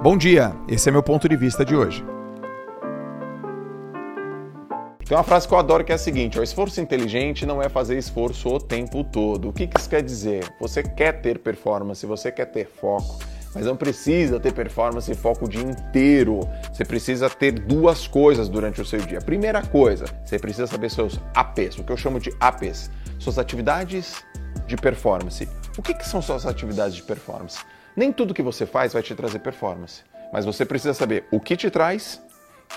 Bom dia, esse é meu ponto de vista de hoje. Tem uma frase que eu adoro que é a seguinte: o esforço inteligente não é fazer esforço o tempo todo. O que, isso quer dizer? Você quer ter performance, você quer ter foco, mas não precisa ter performance e foco o dia inteiro. Você precisa ter duas coisas durante o seu dia. Primeira coisa, você precisa saber seus APs, o que eu chamo de APs, suas atividades de performance. O que, que são suas atividades de performance? Nem tudo que você faz vai te trazer performance, mas você precisa saber o que te traz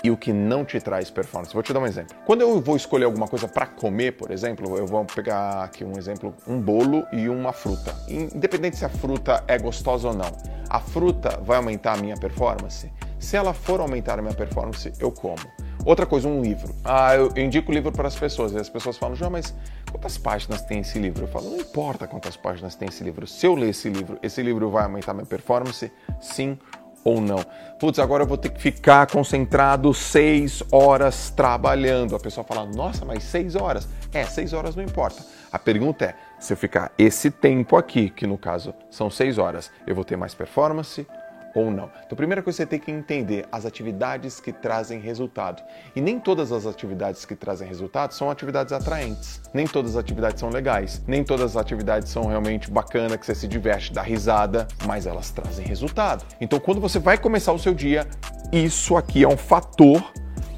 e o que não te traz performance. Vou te dar um exemplo. Quando eu vou escolher alguma coisa para comer, por exemplo, eu vou pegar aqui um exemplo, um bolo e uma fruta. Independente se a fruta é gostosa ou não, a fruta vai aumentar a minha performance? Se ela for aumentar a minha performance, eu como. Outra coisa, um livro. Ah, eu indico o livro para as pessoas. E as pessoas falam, João, mas quantas páginas tem esse livro? Eu falo, não importa quantas páginas tem esse livro. Se eu ler esse livro, esse livro vai aumentar minha performance? Sim ou não. Putz, agora eu vou ter que ficar concentrado seis horas trabalhando. A pessoa fala, nossa, mas seis horas? É, seis horas não importa. A pergunta é, se eu ficar esse tempo aqui, que no caso são seis horas, eu vou ter mais performance ou não. Então, a primeira coisa que você tem que entender as atividades que trazem resultado. E nem todas as atividades que trazem resultado são atividades atraentes. Nem todas as atividades são legais. Nem todas as atividades são realmente bacanas, que você se diverte, dá risada, mas elas trazem resultado. Então, quando você vai começar o seu dia, isso aqui é um fator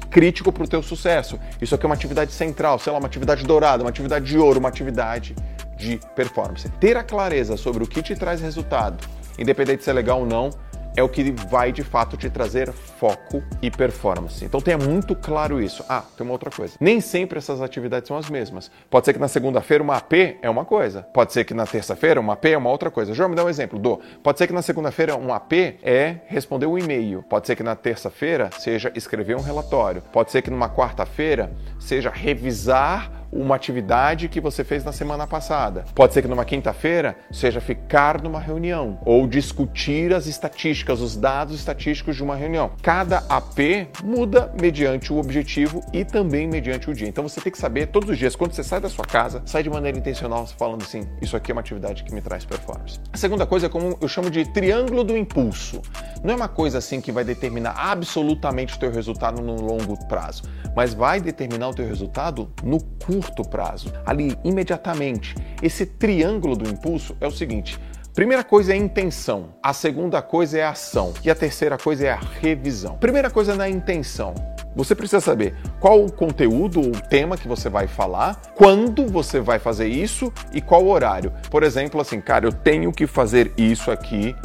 crítico para o teu sucesso. Isso aqui é uma atividade central, sei lá, uma atividade dourada, uma atividade de ouro, uma atividade de performance. Ter a clareza sobre o que te traz resultado, independente se é legal ou não, é o que vai de fato te trazer foco e performance. Então tenha muito claro isso. Ah, tem uma outra coisa. Nem sempre essas atividades são as mesmas. Pode ser que na segunda-feira uma AP é uma coisa. Pode ser que na terça-feira uma AP é uma outra coisa. João, me dá um exemplo. Do. Pode ser que na segunda-feira um AP é responder um e-mail. Pode ser que na terça-feira seja escrever um relatório. Pode ser que numa quarta-feira seja revisar uma atividade que você fez na semana passada. Pode ser que numa quinta-feira seja ficar numa reunião ou discutir as estatísticas, os dados estatísticos de uma reunião. Cada AP muda mediante o objetivo e também mediante o dia. Então você tem que saber todos os dias, quando você sai da sua casa, sai de maneira intencional falando assim: isso aqui é uma atividade que me traz performance. A segunda coisa é como eu chamo de triângulo do impulso. Não é uma coisa assim que vai determinar absolutamente o teu resultado no longo prazo, mas vai determinar o teu resultado no curto curto prazo, ali imediatamente. Esse triângulo do impulso é o seguinte: Primeira coisa é intenção, a segunda coisa é a ação e a terceira coisa é a revisão. Primeira coisa é na intenção. Você precisa saber qual o conteúdo ou tema que você vai falar, quando você vai fazer isso e qual horário. Por exemplo, assim, cara, eu tenho que fazer isso aqui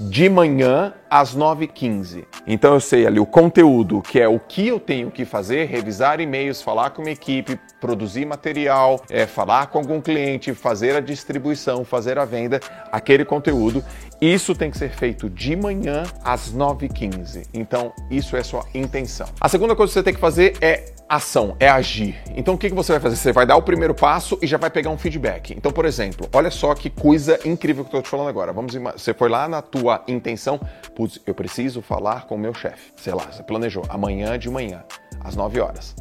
de manhã às 9h15. Então eu sei ali o conteúdo, que é o que eu tenho que fazer, revisar e-mails, falar com minha equipe, produzir material, é, falar com algum cliente, fazer a distribuição, fazer a venda, aquele conteúdo. Isso tem que ser feito de manhã às 9h15. Então, isso é sua intenção. A segunda coisa que você tem que fazer é ação, é agir. Então o que, você vai fazer? Você vai dar o primeiro passo e já vai pegar um feedback. Então, por exemplo, olha só que coisa incrível que eu estou te falando agora. Vamos, você foi lá na tua intenção, putz, eu preciso falar com o meu chefe. Sei lá, você planejou amanhã de manhã, às 9 horas.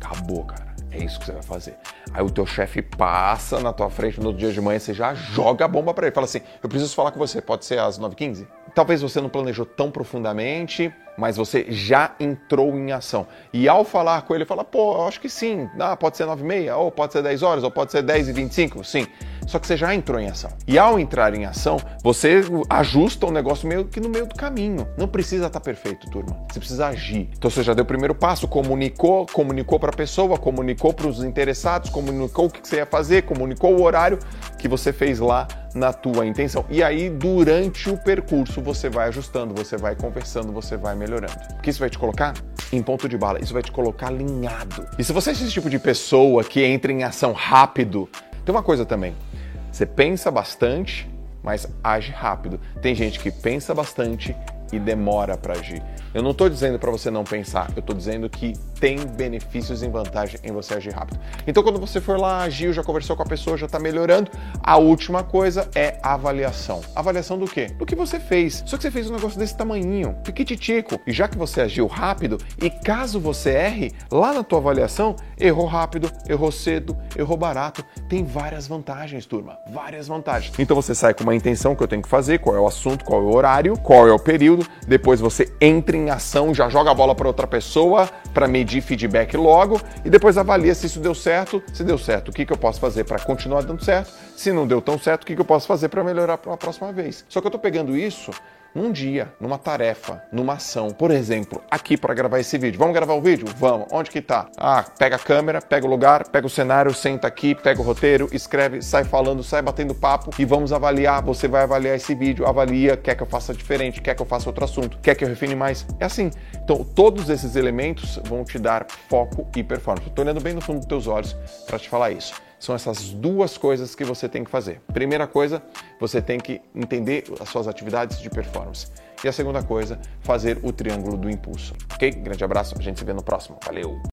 Acabou, cara. É isso que você vai fazer. Aí o teu chefe passa na tua frente no outro dia de manhã, você já joga a bomba para ele. Fala assim: "Eu preciso falar com você. Pode ser às 9h15?" Talvez você não planejou tão profundamente, mas você já entrou em ação. E ao falar com ele, fala, pô, acho que sim, ah, pode ser 9 e meia, ou pode ser 10 horas, ou pode ser 10 e 25, sim. Só que você já entrou em ação. E ao entrar em ação, você ajusta o negócio meio que no meio do caminho. Não precisa estar perfeito, turma. Você precisa agir. Então você já deu o primeiro passo, comunicou, comunicou para a pessoa, comunicou para os interessados, comunicou o que você ia fazer, comunicou o horário que você fez lá na tua intenção. E aí, durante o percurso, você vai ajustando, você vai conversando, você vai melhorando. Porque isso vai te colocar em ponto de bala, isso vai te colocar alinhado. E se você é esse tipo de pessoa que entra em ação rápido, tem uma coisa também. Você pensa bastante, mas age rápido. Tem gente que pensa bastante e demora para agir. Eu não estou dizendo para você não pensar, eu estou dizendo que tem benefícios e vantagem em você agir rápido. Então, quando você for lá, agiu, já conversou com a pessoa, já está melhorando, a última coisa é avaliação. Avaliação do quê? Do que você fez. Só que você fez um negócio desse tamanhinho, piquititico. E já que você agiu rápido, e caso você erre, lá na tua avaliação, errou rápido, errou cedo, errou barato, tem várias vantagens, turma. Várias vantagens. Então você sai com uma intenção que eu tenho que fazer, qual é o assunto, qual é o horário, qual é o período depois você entra em ação, já joga a bola para outra pessoa para medir feedback logo e depois avalia se isso deu certo. Se deu certo, o que, que eu posso fazer para continuar dando certo? Se não deu tão certo, o que, que eu posso fazer para melhorar para a próxima vez? Só que eu estou pegando isso num dia, numa tarefa, numa ação. Por exemplo, aqui para gravar esse vídeo. Vamos gravar o vídeo? Vamos. Onde que tá? Ah, pega a câmera, pega o lugar, pega o cenário, senta aqui, pega o roteiro, escreve, sai falando, sai batendo papo e vamos avaliar. Você vai avaliar esse vídeo, avalia, quer que eu faça diferente, quer que eu faça outro assunto, quer que eu refine mais. É assim. Então, todos esses elementos vão te dar foco e performance. Estou olhando bem no fundo dos teus olhos para te falar isso. São essas duas coisas que você tem que fazer. Primeira coisa, você tem que entender as suas atividades de performance. E a segunda coisa, fazer o triângulo do impulso. Ok? Grande abraço, a gente se vê no próximo. Valeu!